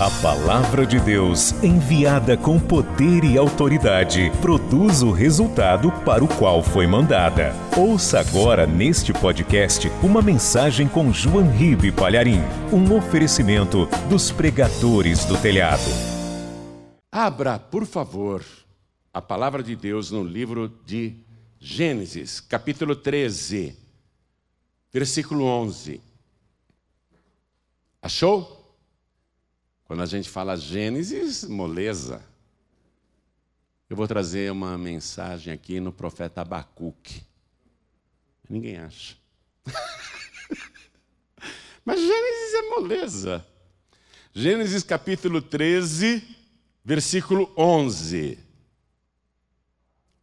A palavra de Deus, enviada com poder e autoridade, produz o resultado para o qual foi mandada. Ouça agora neste podcast uma mensagem com João Ribe Palharim, um oferecimento dos pregadores do telhado. Abra, por favor, a palavra de Deus no livro de Gênesis, capítulo 13, versículo 11. Achou? Quando a gente fala Gênesis, moleza. Eu vou trazer uma mensagem aqui no profeta Abacuque. Ninguém acha. Mas Gênesis é moleza. Gênesis capítulo 13, versículo 11.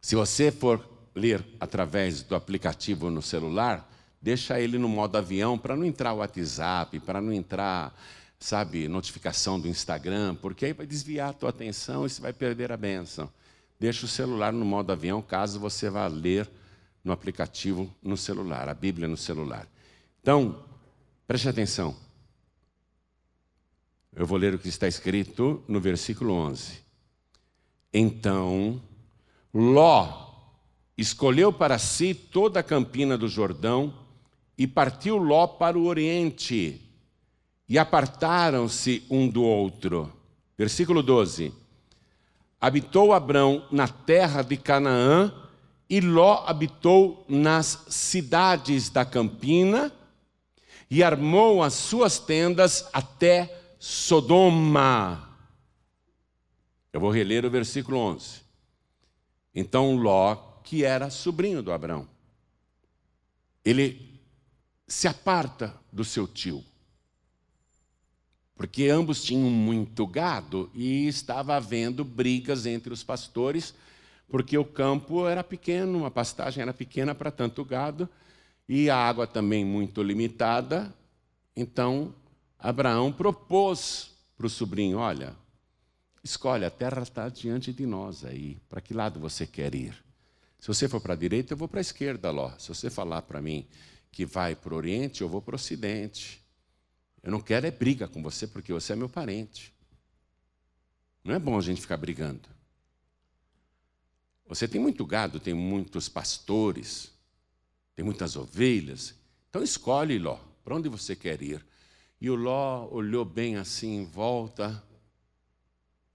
Se você for ler através do aplicativo no celular, deixa ele no modo avião para não entrar o WhatsApp, para não entrar sabe, notificação do Instagram, porque aí vai desviar a tua atenção e você vai perder a benção. Deixa o celular no modo avião, caso você vá ler no aplicativo no celular, a Bíblia no celular. Então, preste atenção. Eu vou ler o que está escrito no versículo 11. Então, Ló escolheu para si toda a campina do Jordão e partiu Ló para o oriente e apartaram-se um do outro. Versículo 12. Habitou Abrão na terra de Canaã, e Ló habitou nas cidades da campina, e armou as suas tendas até Sodoma. Eu vou reler o versículo 11. Então Ló, que era sobrinho do Abrão, ele se aparta do seu tio porque ambos tinham muito gado e estava havendo brigas entre os pastores, porque o campo era pequeno, a pastagem era pequena para tanto gado e a água também muito limitada. Então, Abraão propôs para o sobrinho: Olha, escolhe, a terra está diante de nós aí, para que lado você quer ir? Se você for para a direita, eu vou para a esquerda, Ló. Se você falar para mim que vai para o oriente, eu vou para o ocidente. Eu não quero é briga com você porque você é meu parente. Não é bom a gente ficar brigando. Você tem muito gado, tem muitos pastores, tem muitas ovelhas. Então escolhe, Ló, para onde você quer ir. E o Ló olhou bem assim em volta.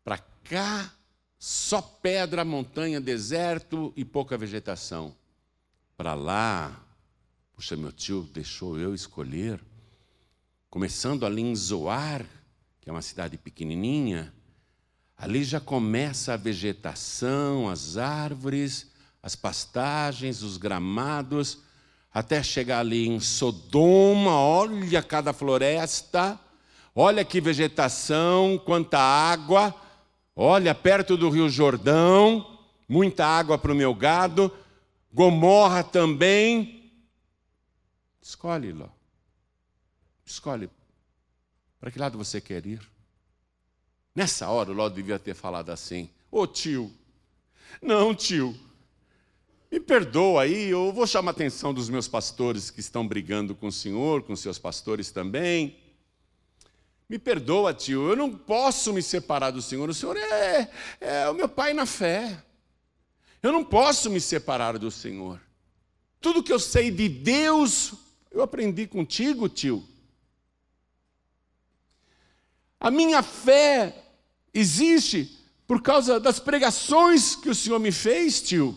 Para cá, só pedra, montanha, deserto e pouca vegetação. Para lá, puxa, meu tio deixou eu escolher começando ali em Zoar, que é uma cidade pequenininha, ali já começa a vegetação, as árvores, as pastagens, os gramados, até chegar ali em Sodoma, olha cada floresta, olha que vegetação, quanta água, olha perto do Rio Jordão, muita água para o meu gado, Gomorra também. Escolhe, Ló. Escolhe para que lado você quer ir. Nessa hora, o Ló devia ter falado assim: Ô oh, tio, não, tio, me perdoa aí, eu vou chamar a atenção dos meus pastores que estão brigando com o senhor, com seus pastores também. Me perdoa, tio, eu não posso me separar do senhor, o senhor é, é o meu pai na fé. Eu não posso me separar do senhor. Tudo que eu sei de Deus, eu aprendi contigo, tio. A minha fé existe por causa das pregações que o Senhor me fez, tio.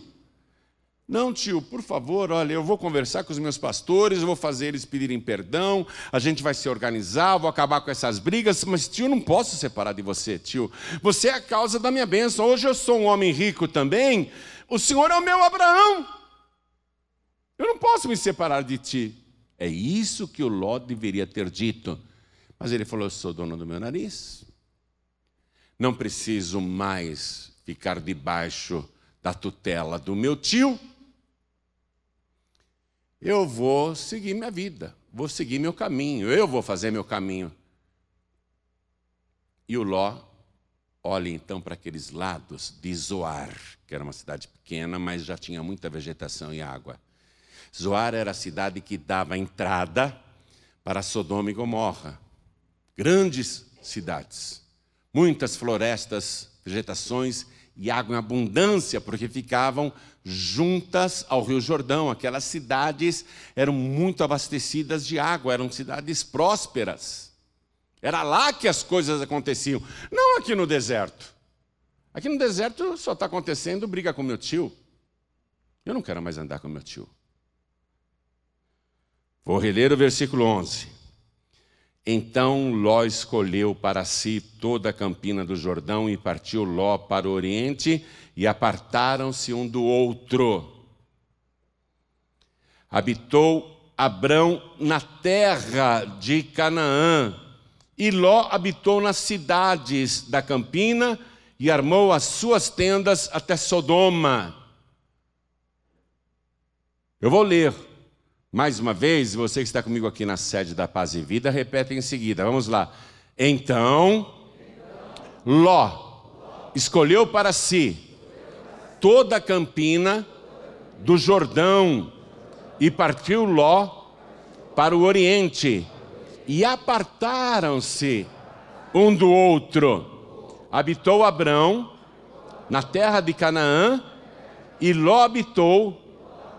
Não, tio, por favor, olha, eu vou conversar com os meus pastores, eu vou fazer eles pedirem perdão, a gente vai se organizar, vou acabar com essas brigas, mas, tio, não posso separar de você, tio. Você é a causa da minha bênção. Hoje eu sou um homem rico também, o Senhor é o meu Abraão. Eu não posso me separar de ti. É isso que o Ló deveria ter dito. Mas ele falou: Eu sou dono do meu nariz. Não preciso mais ficar debaixo da tutela do meu tio. Eu vou seguir minha vida, vou seguir meu caminho, eu vou fazer meu caminho. E o Ló olha então para aqueles lados de Zoar, que era uma cidade pequena, mas já tinha muita vegetação e água. Zoar era a cidade que dava entrada para Sodoma e Gomorra grandes cidades. muitas florestas, vegetações e água em abundância, porque ficavam juntas ao Rio Jordão. Aquelas cidades eram muito abastecidas de água, eram cidades prósperas. Era lá que as coisas aconteciam, não aqui no deserto. Aqui no deserto só está acontecendo briga com meu tio. Eu não quero mais andar com meu tio. Vou reler o versículo 11. Então Ló escolheu para si toda a campina do Jordão e partiu Ló para o oriente e apartaram-se um do outro. Habitou Abrão na terra de Canaã, e Ló habitou nas cidades da campina e armou as suas tendas até Sodoma. Eu vou ler mais uma vez, você que está comigo aqui na sede da Paz e Vida, repete em seguida. Vamos lá. Então, Ló escolheu para si toda a campina do Jordão e partiu Ló para o Oriente. E apartaram-se um do outro. Habitou Abrão na terra de Canaã e Ló habitou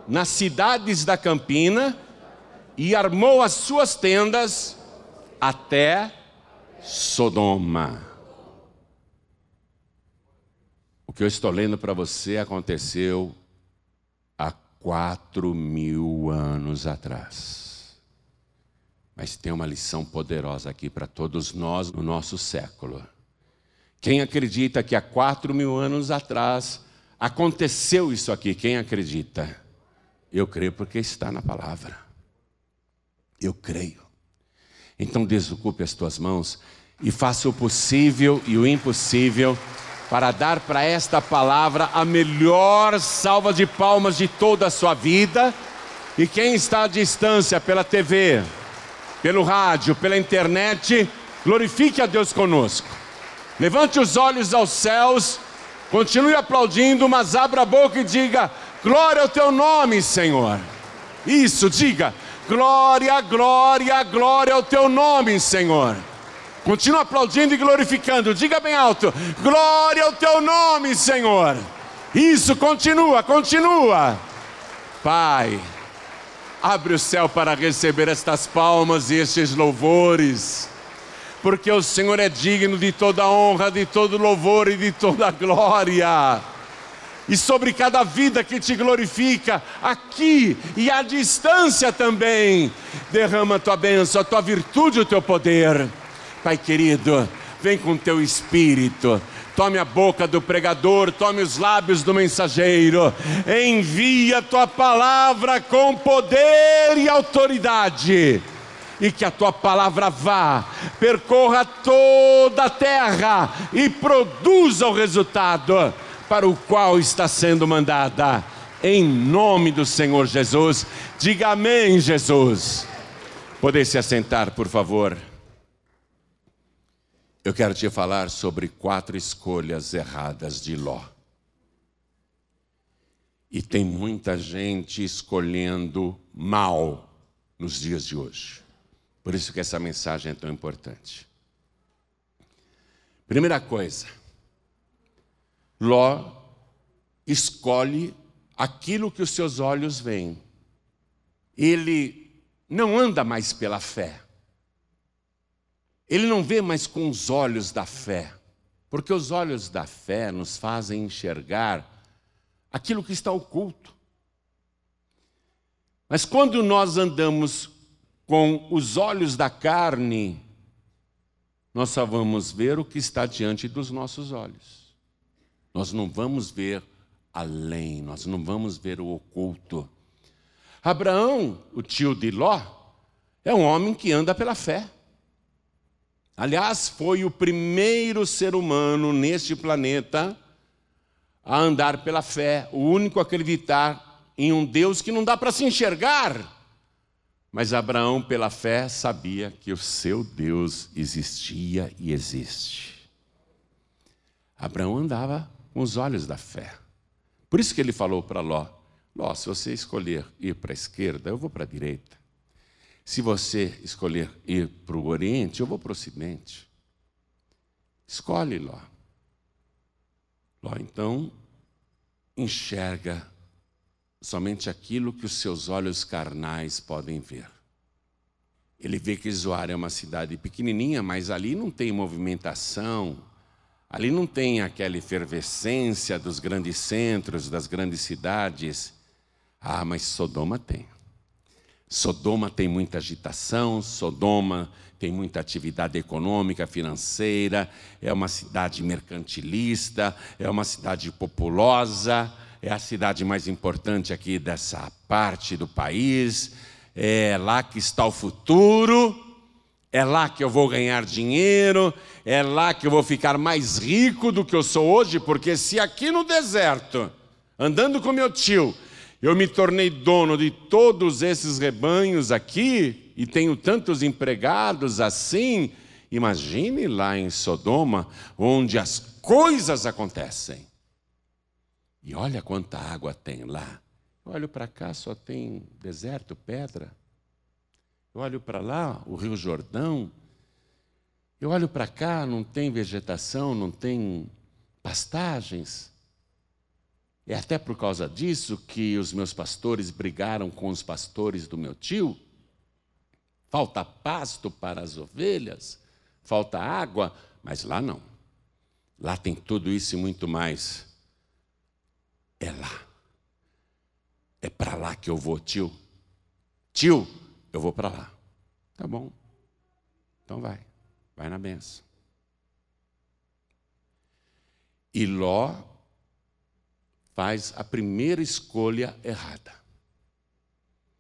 nas cidades da campina e armou as suas tendas até Sodoma. O que eu estou lendo para você aconteceu há quatro mil anos atrás. Mas tem uma lição poderosa aqui para todos nós no nosso século. Quem acredita que há quatro mil anos atrás aconteceu isso aqui? Quem acredita? Eu creio porque está na palavra. Eu creio. Então desocupe as tuas mãos e faça o possível e o impossível para dar para esta palavra a melhor salva de palmas de toda a sua vida. E quem está à distância pela TV, pelo rádio, pela internet, glorifique a Deus conosco. Levante os olhos aos céus, continue aplaudindo, mas abra a boca e diga: Glória ao teu nome, Senhor. Isso, diga. Glória, glória, glória ao teu nome, Senhor. Continua aplaudindo e glorificando. Diga bem alto: Glória ao teu nome, Senhor. Isso, continua, continua. Pai, abre o céu para receber estas palmas e estes louvores, porque o Senhor é digno de toda honra, de todo louvor e de toda glória e sobre cada vida que te glorifica, aqui e à distância também. Derrama a tua bênção, a tua virtude, o teu poder. Pai querido, vem com teu espírito. Tome a boca do pregador, tome os lábios do mensageiro, envia a tua palavra com poder e autoridade e que a tua palavra vá, percorra toda a terra e produza o resultado para o qual está sendo mandada. Em nome do Senhor Jesus, diga amém, Jesus. Poder se assentar, por favor. Eu quero te falar sobre quatro escolhas erradas de Ló. E tem muita gente escolhendo mal nos dias de hoje. Por isso que essa mensagem é tão importante. Primeira coisa, Ló escolhe aquilo que os seus olhos veem. Ele não anda mais pela fé. Ele não vê mais com os olhos da fé, porque os olhos da fé nos fazem enxergar aquilo que está oculto. Mas quando nós andamos com os olhos da carne, nós só vamos ver o que está diante dos nossos olhos. Nós não vamos ver além, nós não vamos ver o oculto. Abraão, o tio de Ló, é um homem que anda pela fé. Aliás, foi o primeiro ser humano neste planeta a andar pela fé, o único a acreditar em um Deus que não dá para se enxergar. Mas Abraão, pela fé, sabia que o seu Deus existia e existe. Abraão andava com os olhos da fé. Por isso que ele falou para Ló: Ló, se você escolher ir para a esquerda, eu vou para a direita. Se você escolher ir para o Oriente, eu vou para o Ocidente. Escolhe Ló. Ló então enxerga somente aquilo que os seus olhos carnais podem ver. Ele vê que Zoar é uma cidade pequenininha, mas ali não tem movimentação, ali não tem aquela efervescência dos grandes centros, das grandes cidades. Ah, mas Sodoma tem. Sodoma tem muita agitação, Sodoma tem muita atividade econômica, financeira, é uma cidade mercantilista, é uma cidade populosa, é a cidade mais importante aqui dessa parte do país, é lá que está o futuro, é lá que eu vou ganhar dinheiro, é lá que eu vou ficar mais rico do que eu sou hoje, porque se aqui no deserto, andando com meu tio, eu me tornei dono de todos esses rebanhos aqui e tenho tantos empregados assim. Imagine lá em Sodoma, onde as coisas acontecem. E olha quanta água tem lá. Olho para cá, só tem deserto, pedra. Eu olho para lá, o Rio Jordão. Eu olho para cá, não tem vegetação, não tem pastagens. É até por causa disso que os meus pastores brigaram com os pastores do meu tio. Falta pasto para as ovelhas, falta água, mas lá não. Lá tem tudo isso e muito mais. É lá. É para lá que eu vou, tio. Tio, eu vou para lá. Tá bom. Então vai. Vai na benção. E Ló faz a primeira escolha errada.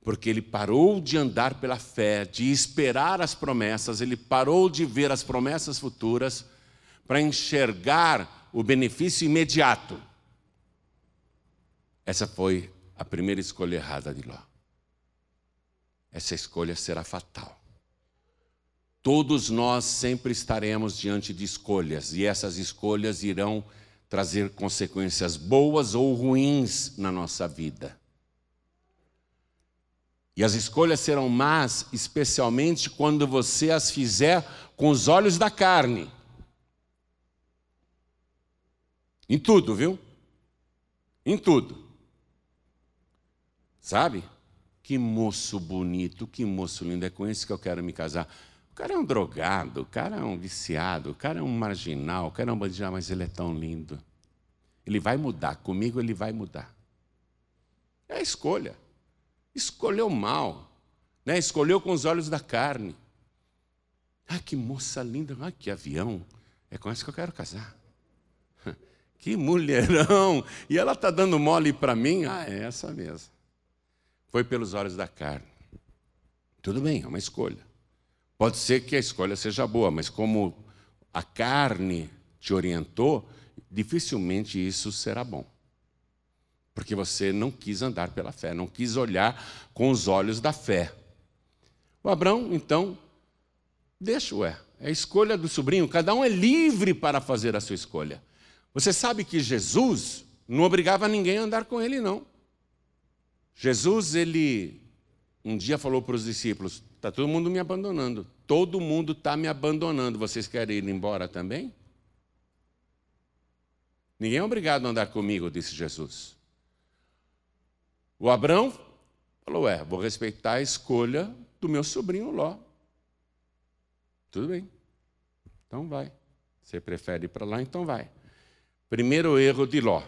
Porque ele parou de andar pela fé, de esperar as promessas, ele parou de ver as promessas futuras para enxergar o benefício imediato. Essa foi a primeira escolha errada de Ló. Essa escolha será fatal. Todos nós sempre estaremos diante de escolhas, e essas escolhas irão trazer consequências boas ou ruins na nossa vida. E as escolhas serão más, especialmente quando você as fizer com os olhos da carne. Em tudo, viu? Em tudo. Sabe? Que moço bonito, que moço lindo, é com esse que eu quero me casar. O cara é um drogado, o cara é um viciado, o cara é um marginal, o cara é um bandido, mas ele é tão lindo. Ele vai mudar, comigo ele vai mudar. É a escolha. Escolheu mal, né? escolheu com os olhos da carne. Ah, que moça linda, ah, que avião. É com essa que eu quero casar. Que mulherão! E ela está dando mole para mim? Ah, é essa mesmo. Foi pelos olhos da carne. Tudo bem, é uma escolha. Pode ser que a escolha seja boa, mas como a carne te orientou, dificilmente isso será bom. Porque você não quis andar pela fé, não quis olhar com os olhos da fé. O Abraão, então, deixa, ué, é a escolha do sobrinho, cada um é livre para fazer a sua escolha. Você sabe que Jesus não obrigava ninguém a andar com ele, não. Jesus, ele um dia falou para os discípulos: Está todo mundo me abandonando. Todo mundo está me abandonando. Vocês querem ir embora também? Ninguém é obrigado a andar comigo, disse Jesus. O Abrão falou: É, vou respeitar a escolha do meu sobrinho Ló. Tudo bem. Então vai. Você prefere ir para lá, então vai. Primeiro erro de Ló.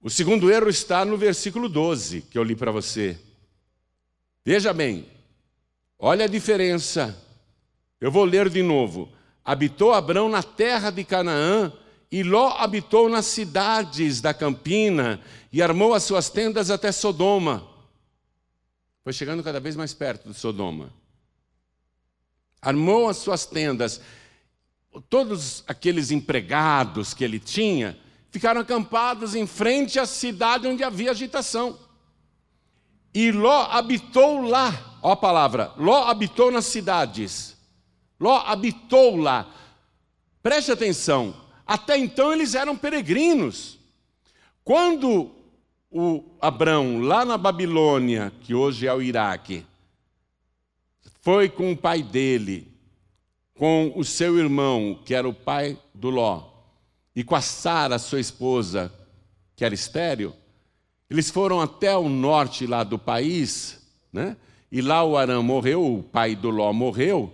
O segundo erro está no versículo 12, que eu li para você. Veja bem, olha a diferença. Eu vou ler de novo. Habitou Abrão na terra de Canaã, e Ló habitou nas cidades da campina, e armou as suas tendas até Sodoma. Foi chegando cada vez mais perto de Sodoma. Armou as suas tendas. Todos aqueles empregados que ele tinha, ficaram acampados em frente à cidade onde havia agitação. E Ló habitou lá, ó a palavra, Ló habitou nas cidades. Ló habitou lá. Preste atenção, até então eles eram peregrinos. Quando o Abrão, lá na Babilônia, que hoje é o Iraque, foi com o pai dele com o seu irmão, que era o pai do Ló, e com a Sara, sua esposa, que era estéreo, eles foram até o norte lá do país, né? E lá o Arã morreu, o pai do Ló morreu,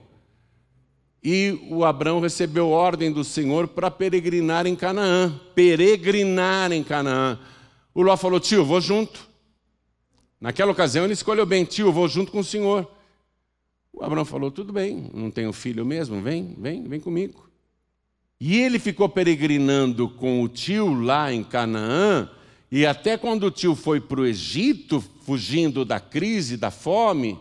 e o Abraão recebeu ordem do Senhor para peregrinar em Canaã, peregrinar em Canaã. O Ló falou: "Tio, vou junto". Naquela ocasião ele escolheu bem: "Tio, vou junto com o Senhor". O Abraão falou: tudo bem, não tenho filho mesmo, vem, vem, vem comigo. E ele ficou peregrinando com o tio lá em Canaã, e até quando o tio foi para o Egito, fugindo da crise, da fome,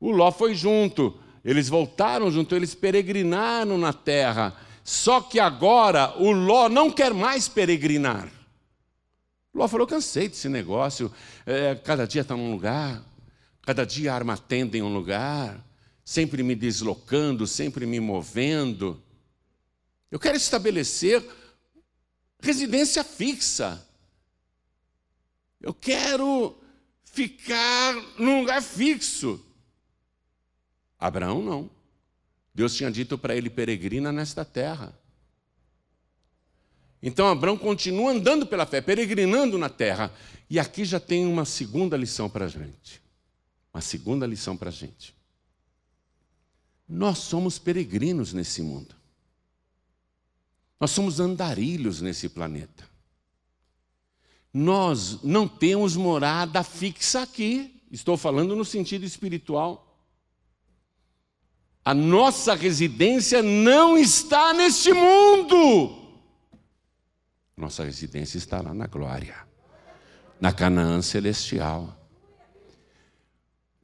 o Ló foi junto. Eles voltaram junto, eles peregrinaram na terra. Só que agora o Ló não quer mais peregrinar. Ló falou: cansei desse negócio, é, cada dia está num lugar, cada dia arma tenda em um lugar sempre me deslocando, sempre me movendo. Eu quero estabelecer residência fixa. Eu quero ficar num lugar fixo. Abraão não. Deus tinha dito para ele: peregrina nesta terra. Então Abraão continua andando pela fé, peregrinando na terra. E aqui já tem uma segunda lição para a gente. Uma segunda lição para a gente. Nós somos peregrinos nesse mundo. Nós somos andarilhos nesse planeta. Nós não temos morada fixa aqui. Estou falando no sentido espiritual. A nossa residência não está neste mundo. Nossa residência está lá na glória, na Canaã celestial.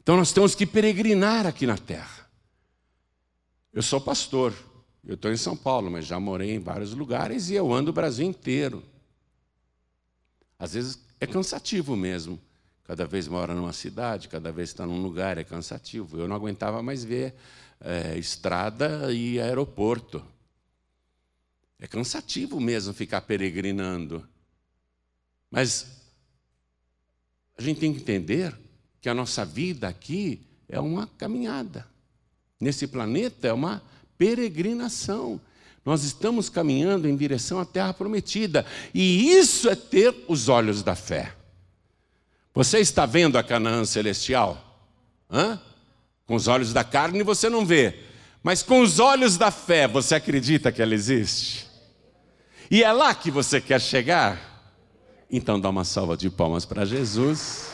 Então nós temos que peregrinar aqui na terra. Eu sou pastor, eu estou em São Paulo, mas já morei em vários lugares e eu ando o Brasil inteiro. Às vezes é cansativo mesmo. Cada vez mora numa cidade, cada vez está num lugar, é cansativo. Eu não aguentava mais ver é, estrada e aeroporto. É cansativo mesmo ficar peregrinando. Mas a gente tem que entender que a nossa vida aqui é uma caminhada nesse planeta é uma peregrinação. Nós estamos caminhando em direção à terra prometida, e isso é ter os olhos da fé. Você está vendo a Canaã celestial? Hã? Com os olhos da carne você não vê, mas com os olhos da fé você acredita que ela existe? E é lá que você quer chegar? Então dá uma salva de palmas para Jesus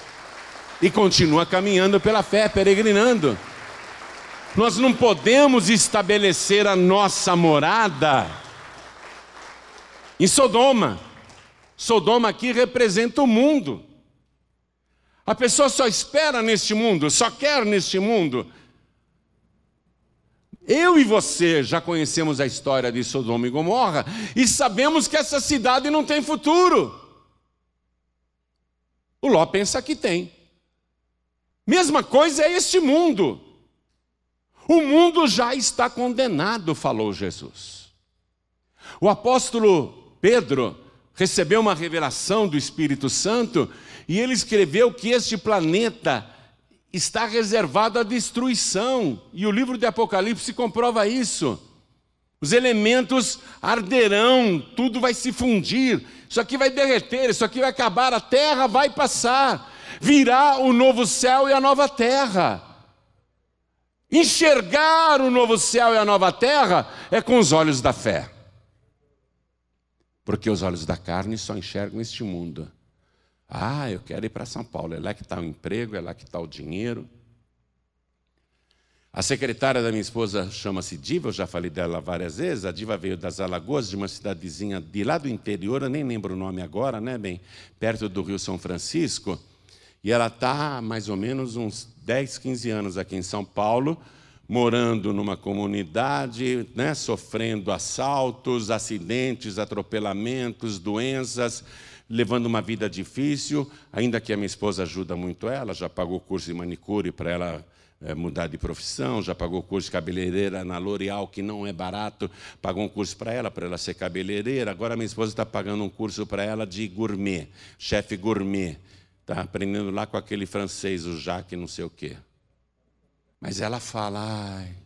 e continua caminhando pela fé, peregrinando. Nós não podemos estabelecer a nossa morada em Sodoma. Sodoma aqui representa o mundo. A pessoa só espera neste mundo, só quer neste mundo. Eu e você já conhecemos a história de Sodoma e Gomorra e sabemos que essa cidade não tem futuro. O Ló pensa que tem. Mesma coisa é este mundo. O mundo já está condenado, falou Jesus. O apóstolo Pedro recebeu uma revelação do Espírito Santo e ele escreveu que este planeta está reservado à destruição, e o livro de Apocalipse comprova isso. Os elementos arderão, tudo vai se fundir, isso aqui vai derreter, isso aqui vai acabar, a terra vai passar, virá o novo céu e a nova terra. Enxergar o novo céu e a nova terra é com os olhos da fé. Porque os olhos da carne só enxergam este mundo. Ah, eu quero ir para São Paulo, é lá que está o emprego, é lá que está o dinheiro. A secretária da minha esposa chama-se Diva, eu já falei dela várias vezes. A Diva veio das Alagoas, de uma cidadezinha de lá do interior, eu nem lembro o nome agora, né, bem, perto do Rio São Francisco. E ela está mais ou menos uns 10, 15 anos aqui em São Paulo, morando numa comunidade, né, sofrendo assaltos, acidentes, atropelamentos, doenças, levando uma vida difícil, ainda que a minha esposa ajuda muito ela, já pagou curso de manicure para ela é, mudar de profissão, já pagou curso de cabeleireira na L'Oréal, que não é barato, pagou um curso para ela, para ela ser cabeleireira. Agora minha esposa está pagando um curso para ela de gourmet, chefe gourmet. Está aprendendo lá com aquele francês, o Jacques, não sei o quê. Mas ela fala, ai,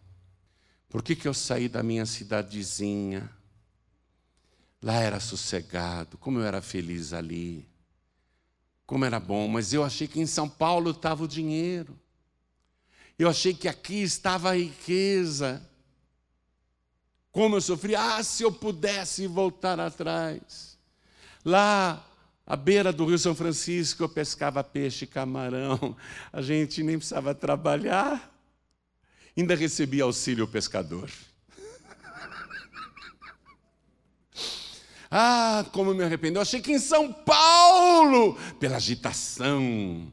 Por que, que eu saí da minha cidadezinha? Lá era sossegado, como eu era feliz ali, como era bom, mas eu achei que em São Paulo estava o dinheiro, eu achei que aqui estava a riqueza. Como eu sofri, ah, se eu pudesse voltar atrás. Lá, à beira do Rio São Francisco, eu pescava peixe camarão, a gente nem precisava trabalhar, ainda recebia auxílio pescador. Ah, como me arrependi. Eu achei que em São Paulo, pela agitação,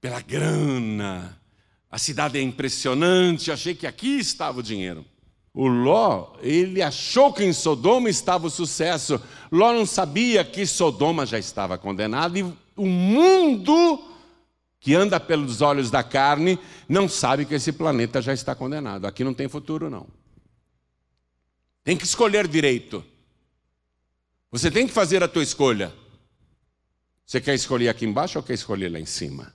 pela grana, a cidade é impressionante, achei que aqui estava o dinheiro. O Ló, ele achou que em Sodoma estava o sucesso. Ló não sabia que Sodoma já estava condenada e o mundo que anda pelos olhos da carne não sabe que esse planeta já está condenado. Aqui não tem futuro, não. Tem que escolher direito. Você tem que fazer a tua escolha. Você quer escolher aqui embaixo ou quer escolher lá em cima?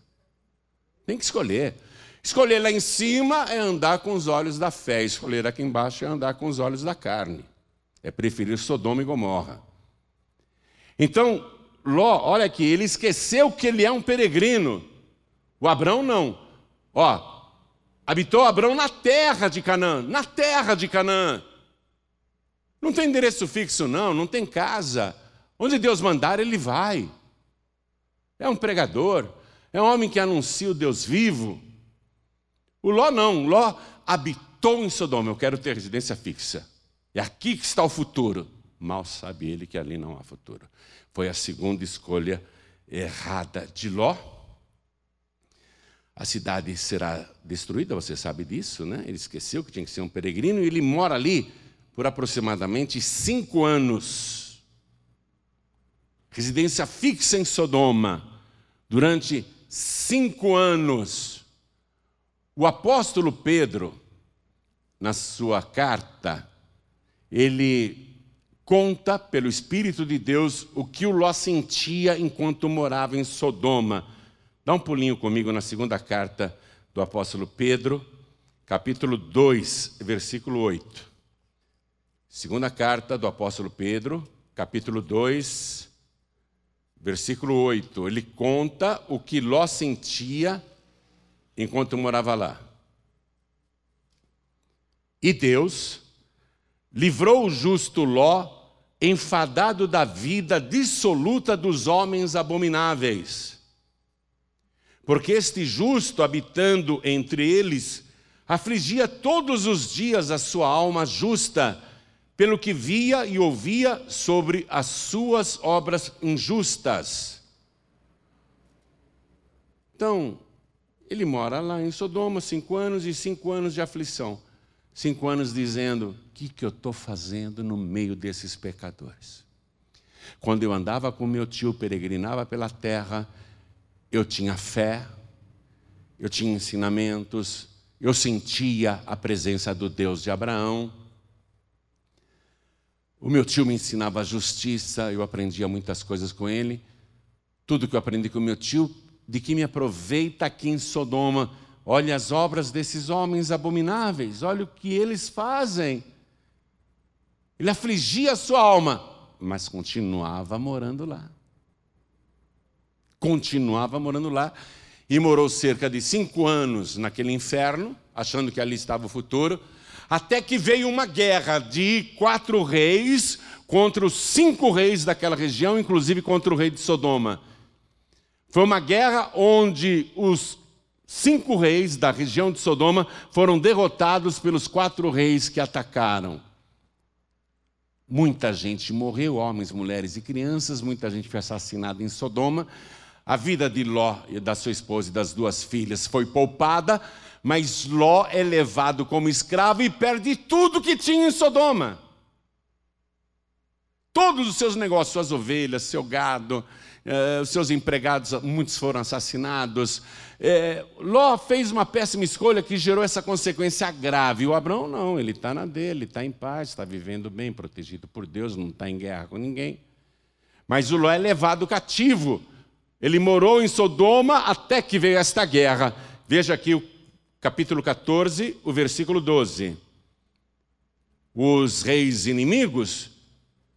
Tem que escolher. Escolher lá em cima é andar com os olhos da fé, escolher aqui embaixo é andar com os olhos da carne. É preferir Sodoma e Gomorra. Então, Ló, olha aqui, ele esqueceu que ele é um peregrino. O Abrão não. Ó, habitou Abrão na terra de Canaã, na terra de Canaã. Não tem endereço fixo, não, não tem casa. Onde Deus mandar, ele vai. É um pregador, é um homem que anuncia o Deus vivo. O Ló não, Ló habitou em Sodoma. Eu quero ter residência fixa. É aqui que está o futuro. Mal sabe ele que ali não há futuro. Foi a segunda escolha errada de Ló. A cidade será destruída, você sabe disso, né? Ele esqueceu que tinha que ser um peregrino e ele mora ali por aproximadamente cinco anos. Residência fixa em Sodoma, durante cinco anos. O apóstolo Pedro, na sua carta, ele conta pelo Espírito de Deus o que o Ló sentia enquanto morava em Sodoma. Dá um pulinho comigo na segunda carta do apóstolo Pedro, capítulo 2, versículo 8. Segunda carta do apóstolo Pedro, capítulo 2, versículo 8. Ele conta o que Ló sentia enquanto morava lá. E Deus livrou o justo Ló, enfadado da vida dissoluta dos homens abomináveis. Porque este justo, habitando entre eles, afligia todos os dias a sua alma justa, pelo que via e ouvia sobre as suas obras injustas. Então, ele mora lá em Sodoma, cinco anos e cinco anos de aflição. Cinco anos dizendo: o que, que eu estou fazendo no meio desses pecadores? Quando eu andava com meu tio, peregrinava pela terra, eu tinha fé, eu tinha ensinamentos, eu sentia a presença do Deus de Abraão. O meu tio me ensinava justiça, eu aprendia muitas coisas com ele. Tudo que eu aprendi com meu tio, de que me aproveita aqui em Sodoma. Olha as obras desses homens abomináveis, olha o que eles fazem. Ele afligia a sua alma, mas continuava morando lá. Continuava morando lá e morou cerca de cinco anos naquele inferno, achando que ali estava o futuro até que veio uma guerra de quatro reis contra os cinco reis daquela região, inclusive contra o rei de Sodoma. Foi uma guerra onde os cinco reis da região de Sodoma foram derrotados pelos quatro reis que atacaram. Muita gente morreu, homens, mulheres e crianças, muita gente foi assassinada em Sodoma. A vida de Ló e da sua esposa e das duas filhas foi poupada, mas Ló é levado como escravo e perde tudo que tinha em Sodoma. Todos os seus negócios, suas ovelhas, seu gado, eh, os seus empregados, muitos foram assassinados. Eh, Ló fez uma péssima escolha que gerou essa consequência grave. O Abraão não, ele está na dele, está em paz, está vivendo bem, protegido por Deus, não está em guerra com ninguém. Mas o Ló é levado cativo. Ele morou em Sodoma até que veio esta guerra. Veja aqui o capítulo 14, o versículo 12. os reis inimigos,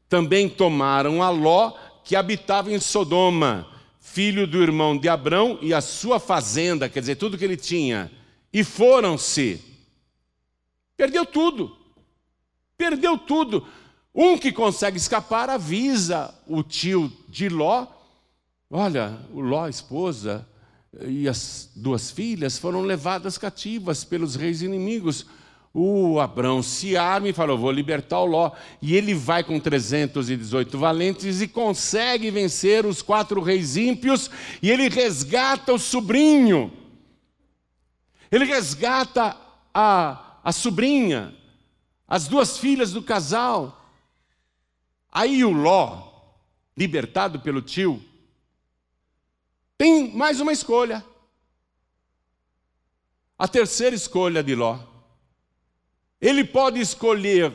também tomaram a Ló, que habitava em Sodoma, filho do irmão de Abrão, e a sua fazenda, quer dizer, tudo que ele tinha, e foram-se. Perdeu tudo. Perdeu tudo. Um que consegue escapar avisa o tio de Ló. Olha, o Ló, esposa e as duas filhas foram levadas cativas pelos reis inimigos. O Abrão se arma e falou: Vou libertar o Ló. E ele vai com 318 valentes e consegue vencer os quatro reis ímpios. E ele resgata o sobrinho. Ele resgata a, a sobrinha, as duas filhas do casal. Aí o Ló, libertado pelo tio, tem mais uma escolha. A terceira escolha de Ló. Ele pode escolher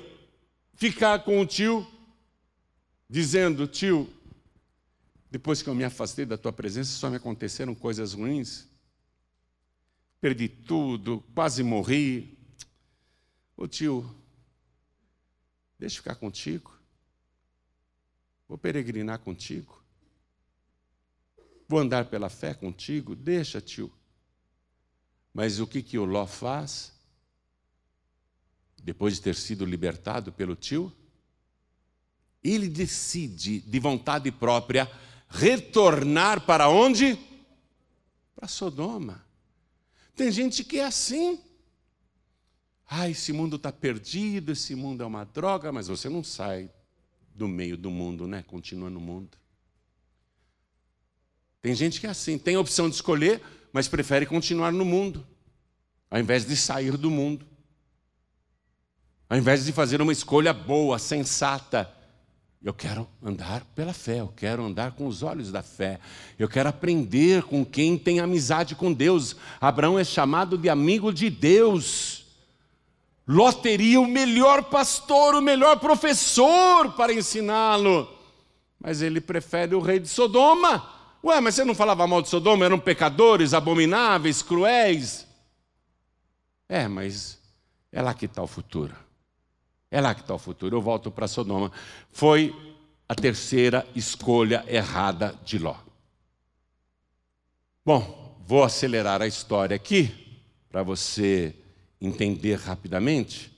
ficar com o tio, dizendo: Tio, depois que eu me afastei da tua presença, só me aconteceram coisas ruins. Perdi tudo, quase morri. Ô tio, deixa eu ficar contigo. Vou peregrinar contigo. Vou andar pela fé contigo. Deixa, tio. Mas o que, que o Ló faz? Depois de ter sido libertado pelo tio, ele decide, de vontade própria, retornar para onde? Para Sodoma. Tem gente que é assim. Ah, esse mundo está perdido, esse mundo é uma droga, mas você não sai do meio do mundo, né? Continua no mundo. Tem gente que é assim, tem a opção de escolher, mas prefere continuar no mundo, ao invés de sair do mundo. Ao invés de fazer uma escolha boa, sensata, eu quero andar pela fé, eu quero andar com os olhos da fé, eu quero aprender com quem tem amizade com Deus. Abraão é chamado de amigo de Deus. Ló teria o melhor pastor, o melhor professor para ensiná-lo, mas ele prefere o rei de Sodoma. Ué, mas você não falava mal de Sodoma? Eram pecadores, abomináveis, cruéis. É, mas é lá que está o futuro. É lá que está o futuro. Eu volto para Sodoma. Foi a terceira escolha errada de Ló. Bom, vou acelerar a história aqui para você entender rapidamente.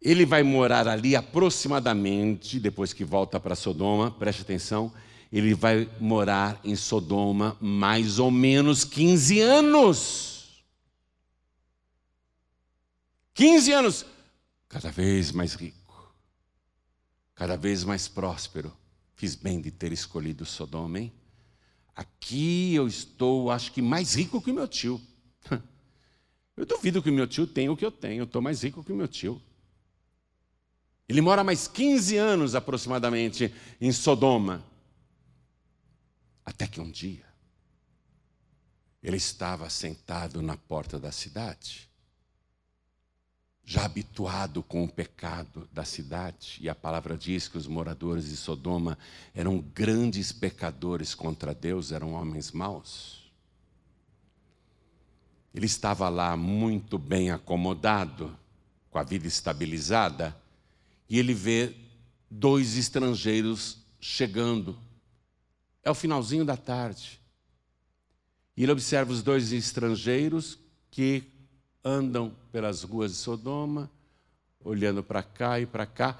Ele vai morar ali aproximadamente, depois que volta para Sodoma, preste atenção, ele vai morar em Sodoma mais ou menos 15 anos. 15 anos cada vez mais rico, cada vez mais próspero. Fiz bem de ter escolhido Sodoma, hein? Aqui eu estou, acho que mais rico que meu tio. Eu duvido que meu tio tenha o que eu tenho, eu estou mais rico que meu tio. Ele mora mais 15 anos aproximadamente em Sodoma. Até que um dia, ele estava sentado na porta da cidade já habituado com o pecado da cidade, e a palavra diz que os moradores de Sodoma eram grandes pecadores contra Deus, eram homens maus. Ele estava lá muito bem acomodado, com a vida estabilizada, e ele vê dois estrangeiros chegando. É o finalzinho da tarde. E ele observa os dois estrangeiros que andam pelas ruas de Sodoma, olhando para cá e para cá.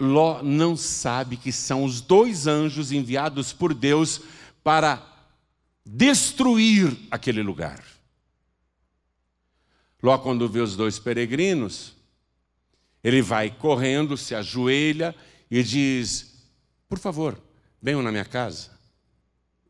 Ló não sabe que são os dois anjos enviados por Deus para destruir aquele lugar. Ló, quando vê os dois peregrinos, ele vai correndo, se ajoelha e diz: Por favor, venham na minha casa.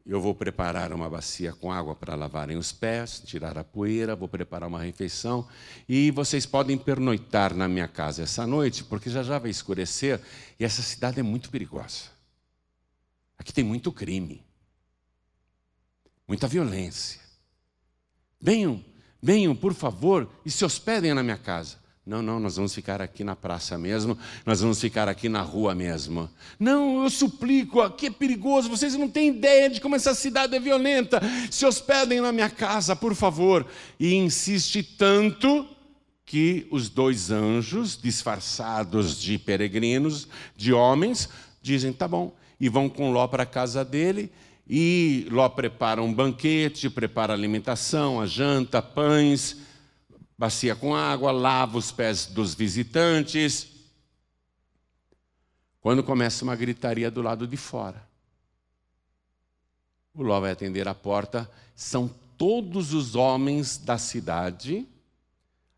Eu vou preparar uma bacia com água para lavarem os pés, tirar a poeira, vou preparar uma refeição e vocês podem pernoitar na minha casa essa noite, porque já já vai escurecer e essa cidade é muito perigosa. Aqui tem muito crime, muita violência. Venham, venham, por favor, e se hospedem na minha casa. Não, não, nós vamos ficar aqui na praça mesmo, nós vamos ficar aqui na rua mesmo. Não, eu suplico, aqui é perigoso, vocês não têm ideia de como essa cidade é violenta. Se hospedem na minha casa, por favor. E insiste tanto que os dois anjos, disfarçados de peregrinos, de homens, dizem: tá bom, e vão com Ló para a casa dele. E Ló prepara um banquete, prepara alimentação, a janta, pães, bacia com água, lava os pés dos visitantes. Quando começa uma gritaria do lado de fora, o Ló vai atender a porta, são todos os homens da cidade.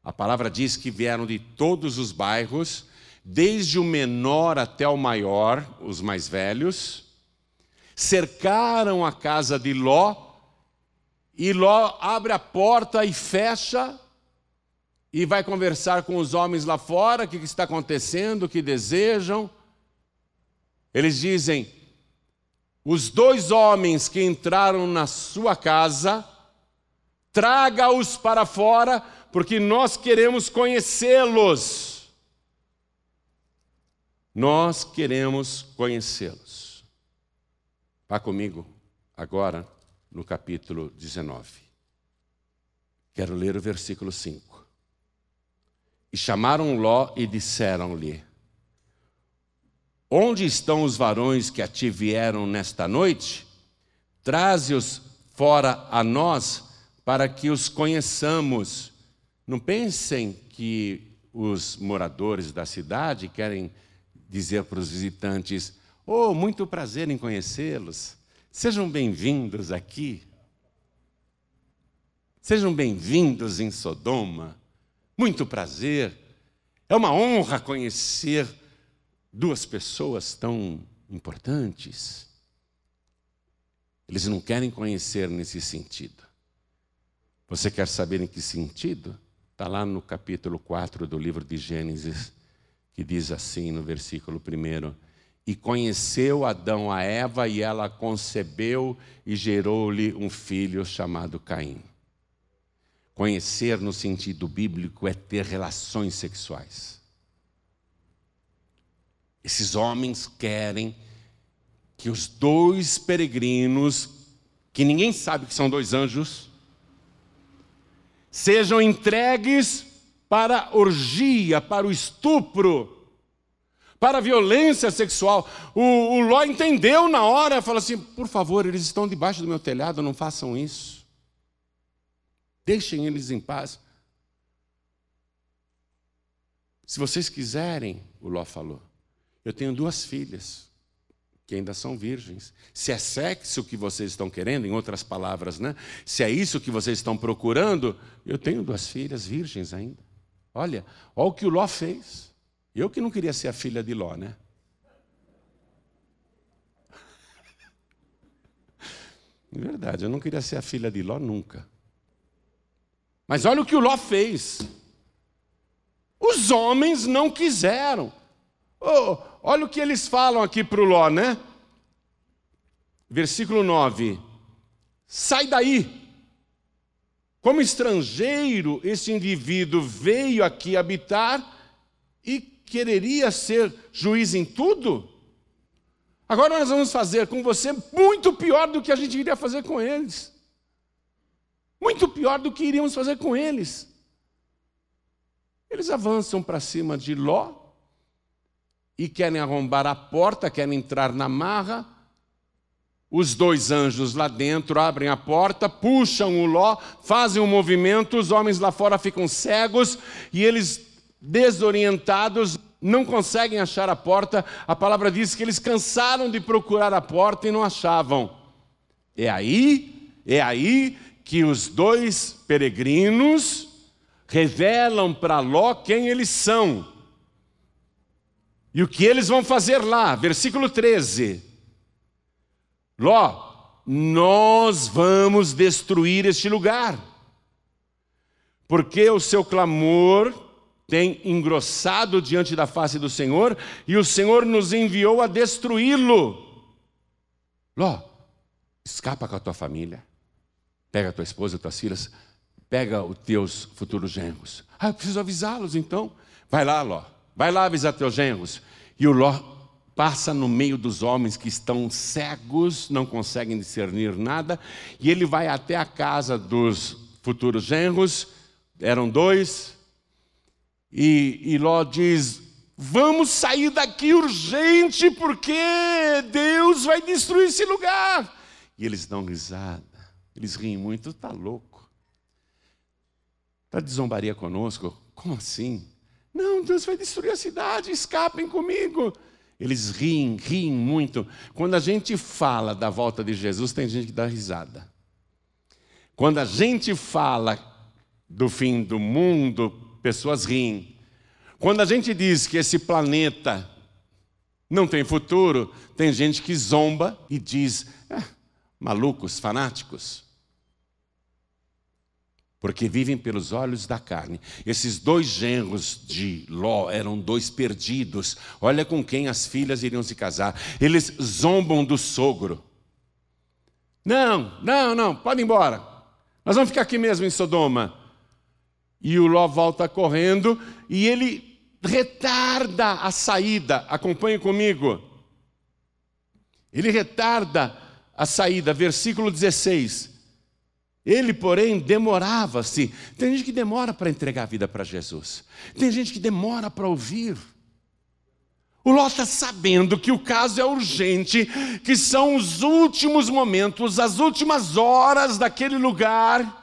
A palavra diz que vieram de todos os bairros, desde o menor até o maior, os mais velhos, cercaram a casa de Ló, e Ló abre a porta e fecha, e vai conversar com os homens lá fora, o que está acontecendo, o que desejam. Eles dizem: os dois homens que entraram na sua casa, traga-os para fora, porque nós queremos conhecê-los. Nós queremos conhecê-los. Vá comigo agora no capítulo 19. Quero ler o versículo 5. E chamaram Ló e disseram-lhe: Onde estão os varões que a ti vieram nesta noite? Traze-os fora a nós para que os conheçamos. Não pensem que os moradores da cidade querem dizer para os visitantes: Oh, muito prazer em conhecê-los. Sejam bem-vindos aqui. Sejam bem-vindos em Sodoma. Muito prazer. É uma honra conhecer duas pessoas tão importantes. Eles não querem conhecer nesse sentido. Você quer saber em que sentido? Está lá no capítulo 4 do livro de Gênesis, que diz assim no versículo 1: E conheceu Adão a Eva, e ela concebeu e gerou-lhe um filho chamado Caim. Conhecer no sentido bíblico é ter relações sexuais. Esses homens querem que os dois peregrinos, que ninguém sabe que são dois anjos, sejam entregues para orgia, para o estupro, para a violência sexual. O, o Ló entendeu na hora, falou assim: por favor, eles estão debaixo do meu telhado, não façam isso. Deixem eles em paz. Se vocês quiserem, o Ló falou, eu tenho duas filhas que ainda são virgens. Se é sexo que vocês estão querendo, em outras palavras, né? Se é isso que vocês estão procurando, eu tenho duas filhas virgens ainda. Olha, olha o que o Ló fez. Eu que não queria ser a filha de Ló, né? É verdade, eu não queria ser a filha de Ló nunca. Mas olha o que o Ló fez. Os homens não quiseram. Oh, olha o que eles falam aqui para o Ló, né? Versículo 9: Sai daí. Como estrangeiro, esse indivíduo veio aqui habitar e quereria ser juiz em tudo? Agora nós vamos fazer com você muito pior do que a gente iria fazer com eles. Muito pior do que iríamos fazer com eles. Eles avançam para cima de Ló, e querem arrombar a porta, querem entrar na marra. Os dois anjos lá dentro abrem a porta, puxam o Ló, fazem um movimento, os homens lá fora ficam cegos e eles, desorientados, não conseguem achar a porta. A palavra diz que eles cansaram de procurar a porta e não achavam. É aí, é aí que os dois peregrinos revelam para Ló quem eles são. E o que eles vão fazer lá? Versículo 13. Ló, nós vamos destruir este lugar, porque o seu clamor tem engrossado diante da face do Senhor, e o Senhor nos enviou a destruí-lo. Ló, escapa com a tua família, pega tua esposa, tuas filhas, pega os teus futuros genros. Ah, eu preciso avisá-los então. Vai lá, Ló. Vai lá avisar teus genros. E o Ló passa no meio dos homens que estão cegos, não conseguem discernir nada, e ele vai até a casa dos futuros genros, eram dois, E, e Ló diz: Vamos sair daqui urgente, porque Deus vai destruir esse lugar. E eles dão risada, eles riem muito, está louco. Está de zombaria conosco? Como assim? Não, Deus vai destruir a cidade, escapem comigo. Eles riem, riem muito. Quando a gente fala da volta de Jesus, tem gente que dá risada. Quando a gente fala do fim do mundo, pessoas riem. Quando a gente diz que esse planeta não tem futuro, tem gente que zomba e diz: ah, malucos, fanáticos. Porque vivem pelos olhos da carne. Esses dois genros de Ló eram dois perdidos. Olha com quem as filhas iriam se casar. Eles zombam do sogro. Não, não, não, pode ir embora. Nós vamos ficar aqui mesmo em Sodoma. E o Ló volta correndo e ele retarda a saída. Acompanhe comigo. Ele retarda a saída, versículo 16. Ele, porém, demorava-se. Tem gente que demora para entregar a vida para Jesus. Tem gente que demora para ouvir. O Ló está sabendo que o caso é urgente, que são os últimos momentos, as últimas horas daquele lugar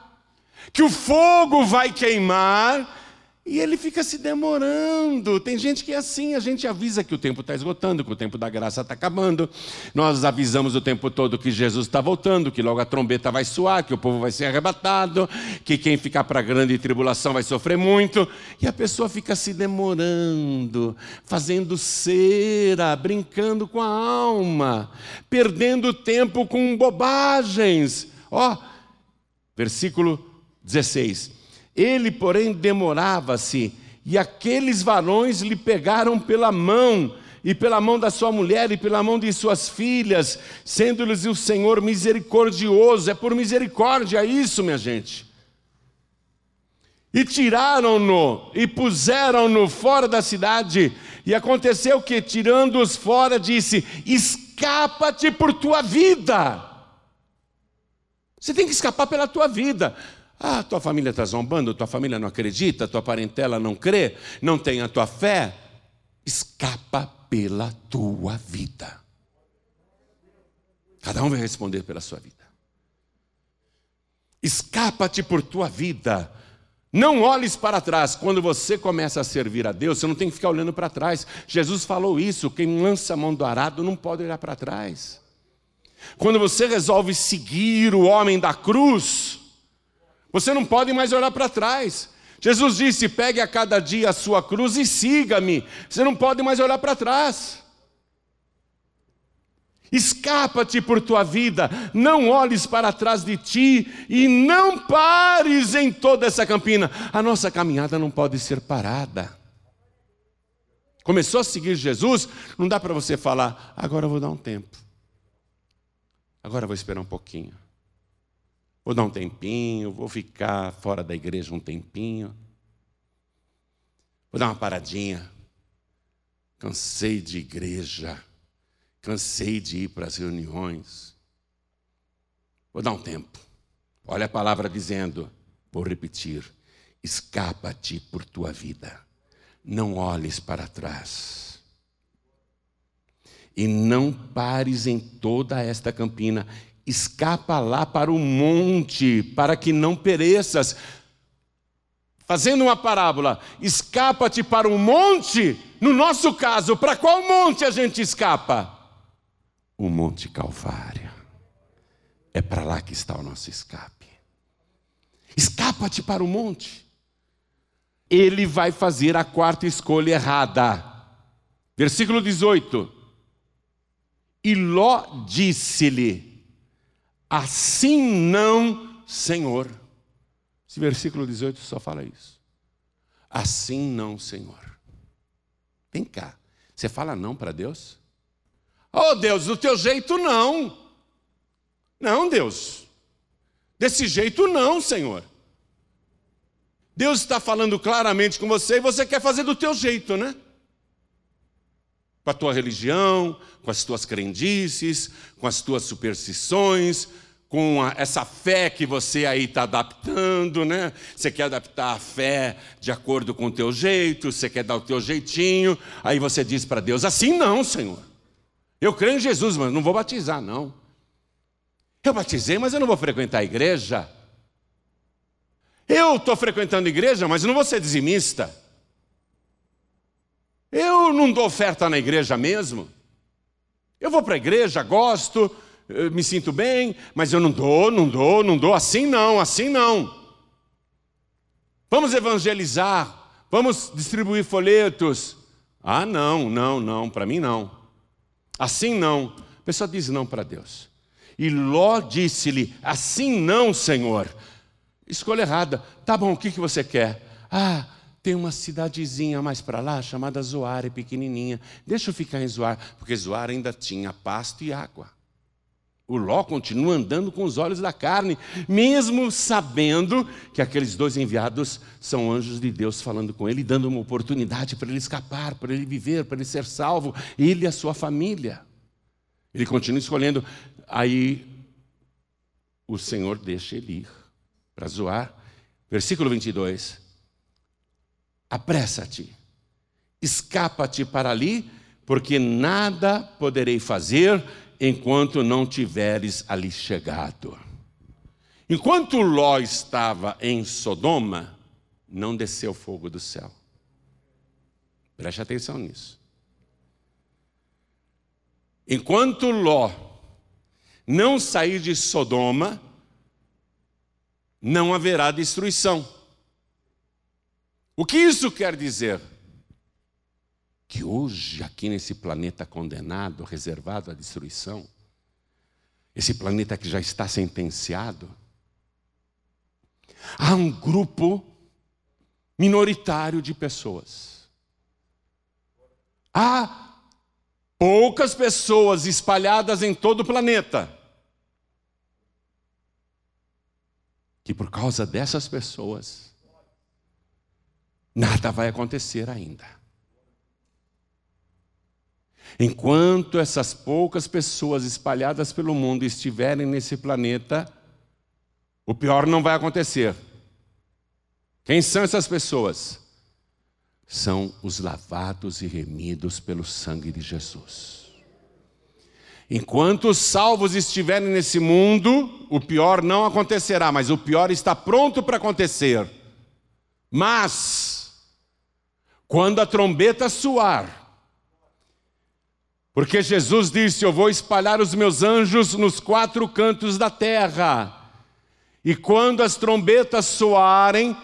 que o fogo vai queimar e ele fica se demorando. Tem gente que é assim, a gente avisa que o tempo está esgotando, que o tempo da graça está acabando. Nós avisamos o tempo todo que Jesus está voltando, que logo a trombeta vai soar, que o povo vai ser arrebatado, que quem ficar para a grande tribulação vai sofrer muito. E a pessoa fica se demorando, fazendo cera, brincando com a alma, perdendo tempo com bobagens. Ó, versículo 16. Ele, porém, demorava-se, e aqueles varões lhe pegaram pela mão, e pela mão da sua mulher, e pela mão de suas filhas, sendo-lhes o Senhor misericordioso. É por misericórdia isso, minha gente. E tiraram-no e puseram-no fora da cidade. E aconteceu que, tirando-os fora, disse: Escapa-te por tua vida. Você tem que escapar pela tua vida. Ah, tua família está zombando, tua família não acredita, tua parentela não crê, não tem a tua fé. Escapa pela tua vida. Cada um vai responder pela sua vida. Escapa-te por tua vida. Não olhes para trás. Quando você começa a servir a Deus, você não tem que ficar olhando para trás. Jesus falou isso: quem lança a mão do arado não pode olhar para trás. Quando você resolve seguir o homem da cruz, você não pode mais olhar para trás. Jesus disse: pegue a cada dia a sua cruz e siga-me. Você não pode mais olhar para trás. Escapa-te por tua vida, não olhes para trás de ti e não pares em toda essa campina. A nossa caminhada não pode ser parada. Começou a seguir Jesus, não dá para você falar, agora eu vou dar um tempo. Agora eu vou esperar um pouquinho. Vou dar um tempinho, vou ficar fora da igreja um tempinho. Vou dar uma paradinha. Cansei de igreja. Cansei de ir para as reuniões. Vou dar um tempo. Olha a palavra dizendo, vou repetir: escapa-te por tua vida. Não olhes para trás. E não pares em toda esta campina escapa lá para o monte, para que não pereças. Fazendo uma parábola, escapa-te para o monte, no nosso caso, para qual monte a gente escapa? O Monte Calvário. É para lá que está o nosso escape. Escapa-te para o monte. Ele vai fazer a quarta escolha errada. Versículo 18. E Ló disse-lhe: Assim não, Senhor. Esse versículo 18 só fala isso. Assim não, Senhor. Vem cá. Você fala não para Deus? Oh Deus, do teu jeito não. Não, Deus. Desse jeito não, Senhor. Deus está falando claramente com você e você quer fazer do teu jeito, né? Com a tua religião, com as tuas crendices, com as tuas superstições, com a, essa fé que você aí está adaptando, né? Você quer adaptar a fé de acordo com o teu jeito, você quer dar o teu jeitinho, aí você diz para Deus: assim não, Senhor. Eu creio em Jesus, mas não vou batizar, não. Eu batizei, mas eu não vou frequentar a igreja. Eu estou frequentando a igreja, mas não vou ser dizimista. Eu não dou oferta na igreja mesmo. Eu vou para a igreja, gosto, me sinto bem, mas eu não dou, não dou, não dou, assim não, assim não. Vamos evangelizar, vamos distribuir folhetos. Ah, não, não, não, para mim não. Assim não. A pessoa diz não para Deus. E Ló disse-lhe: Assim não, Senhor. Escolha errada. Tá bom, o que, que você quer? Ah, tem uma cidadezinha mais para lá chamada Zoar, é pequenininha. Deixa eu ficar em Zoar, porque Zoar ainda tinha pasto e água. O Ló continua andando com os olhos da carne, mesmo sabendo que aqueles dois enviados são anjos de Deus falando com ele, dando uma oportunidade para ele escapar, para ele viver, para ele ser salvo, ele e a sua família. Ele continua escolhendo. Aí o Senhor deixa ele ir para zoar. Versículo 22. Apressa-te, escapa-te para ali, porque nada poderei fazer enquanto não tiveres ali chegado. Enquanto Ló estava em Sodoma, não desceu fogo do céu. Preste atenção nisso. Enquanto Ló não sair de Sodoma, não haverá destruição. O que isso quer dizer? que hoje, aqui nesse planeta condenado, reservado à destruição, esse planeta que já está sentenciado, há um grupo minoritário de pessoas. Há poucas pessoas espalhadas em todo o planeta. Que por causa dessas pessoas, nada vai acontecer ainda. Enquanto essas poucas pessoas espalhadas pelo mundo estiverem nesse planeta, o pior não vai acontecer. Quem são essas pessoas? São os lavados e remidos pelo sangue de Jesus. Enquanto os salvos estiverem nesse mundo, o pior não acontecerá, mas o pior está pronto para acontecer. Mas, quando a trombeta soar, porque Jesus disse: Eu vou espalhar os meus anjos nos quatro cantos da terra. E quando as trombetas soarem,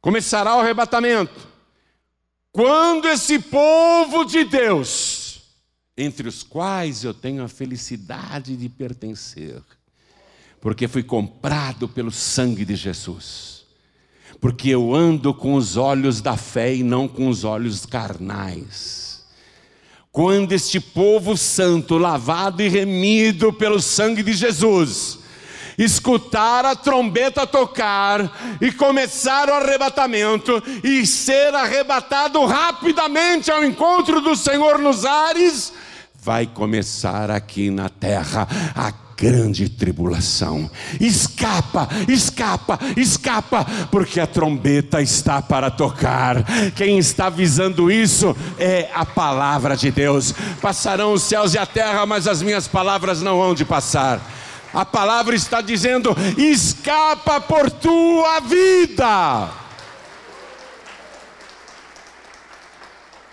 começará o arrebatamento. Quando esse povo de Deus, entre os quais eu tenho a felicidade de pertencer, porque fui comprado pelo sangue de Jesus, porque eu ando com os olhos da fé e não com os olhos carnais. Quando este povo santo, lavado e remido pelo sangue de Jesus, escutar a trombeta tocar e começar o arrebatamento e ser arrebatado rapidamente ao encontro do Senhor nos ares, vai começar aqui na terra a grande tribulação. Escapa, escapa, escapa, porque a trombeta está para tocar. Quem está avisando isso é a palavra de Deus. Passarão os céus e a terra, mas as minhas palavras não hão de passar. A palavra está dizendo: escapa por tua vida.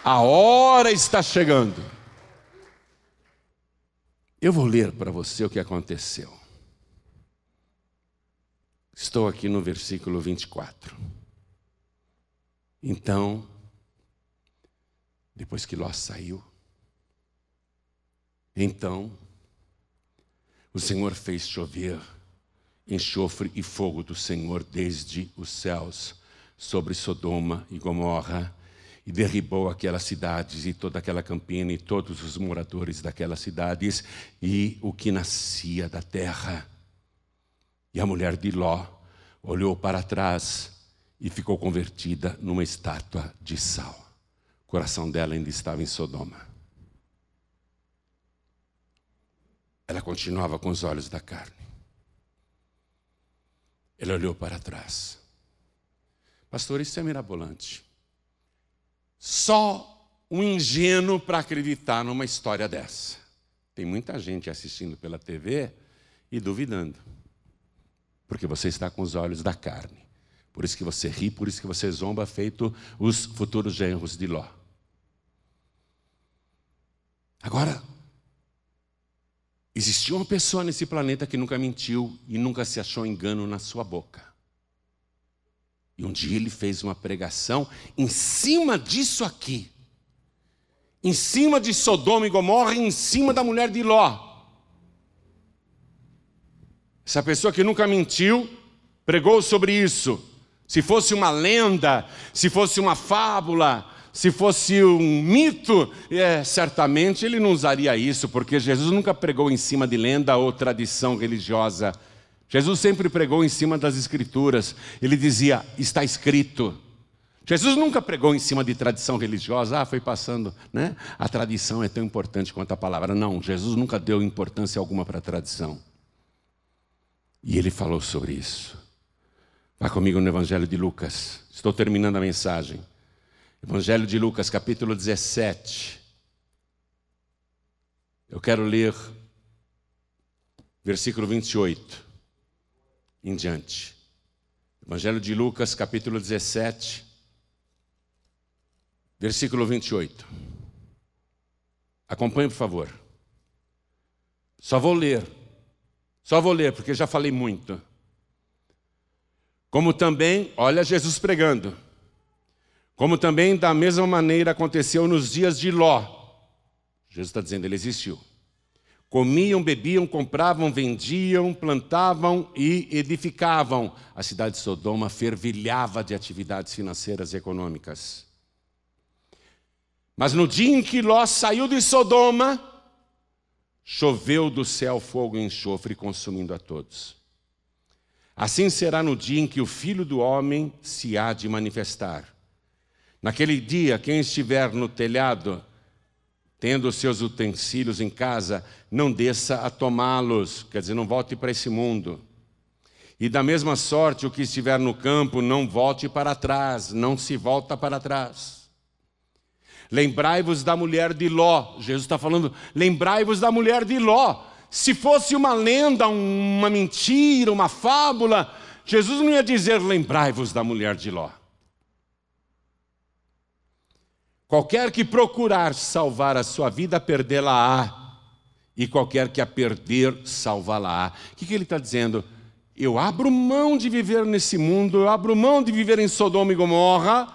A hora está chegando. Eu vou ler para você o que aconteceu. Estou aqui no versículo 24. Então, depois que Ló saiu, então o Senhor fez chover enxofre e fogo do Senhor desde os céus sobre Sodoma e Gomorra e derribou aquelas cidades e toda aquela campina e todos os moradores daquelas cidades e o que nascia da terra. E a mulher de Ló olhou para trás e ficou convertida numa estátua de sal. O coração dela ainda estava em Sodoma. ela continuava com os olhos da carne. Ele olhou para trás. Pastor, isso é mirabolante. Só um ingênuo para acreditar numa história dessa. Tem muita gente assistindo pela TV e duvidando. Porque você está com os olhos da carne. Por isso que você ri, por isso que você zomba, feito os futuros genros de Ló. Agora, existiu uma pessoa nesse planeta que nunca mentiu e nunca se achou engano na sua boca. E um dia ele fez uma pregação em cima disso aqui. Em cima de Sodoma e Gomorra e em cima da mulher de Ló. Essa pessoa que nunca mentiu pregou sobre isso. Se fosse uma lenda, se fosse uma fábula, se fosse um mito, é, certamente ele não usaria isso, porque Jesus nunca pregou em cima de lenda ou tradição religiosa. Jesus sempre pregou em cima das Escrituras. Ele dizia: está escrito. Jesus nunca pregou em cima de tradição religiosa, ah, foi passando, né? A tradição é tão importante quanto a palavra. Não, Jesus nunca deu importância alguma para a tradição. E ele falou sobre isso. Vá comigo no Evangelho de Lucas. Estou terminando a mensagem. Evangelho de Lucas, capítulo 17. Eu quero ler versículo 28 em diante. Evangelho de Lucas, capítulo 17, versículo 28. Acompanhe, por favor. Só vou ler. Só vou ler, porque já falei muito. Como também, olha Jesus pregando. Como também da mesma maneira aconteceu nos dias de Ló. Jesus está dizendo, ele existiu. Comiam, bebiam, compravam, vendiam, plantavam e edificavam. A cidade de Sodoma fervilhava de atividades financeiras e econômicas. Mas no dia em que Ló saiu de Sodoma, choveu do céu fogo e enxofre, consumindo a todos. Assim será no dia em que o filho do homem se há de manifestar. Naquele dia, quem estiver no telhado, tendo os seus utensílios em casa, não desça a tomá-los, quer dizer, não volte para esse mundo. E da mesma sorte, o que estiver no campo, não volte para trás, não se volta para trás. Lembrai-vos da mulher de Ló. Jesus está falando, lembrai-vos da mulher de Ló. Se fosse uma lenda, uma mentira, uma fábula, Jesus não ia dizer, lembrai-vos da mulher de Ló. Qualquer que procurar salvar a sua vida, perdê-la-á. E qualquer que a perder, salvá-la-á. O que, que ele está dizendo? Eu abro mão de viver nesse mundo, eu abro mão de viver em Sodoma e Gomorra.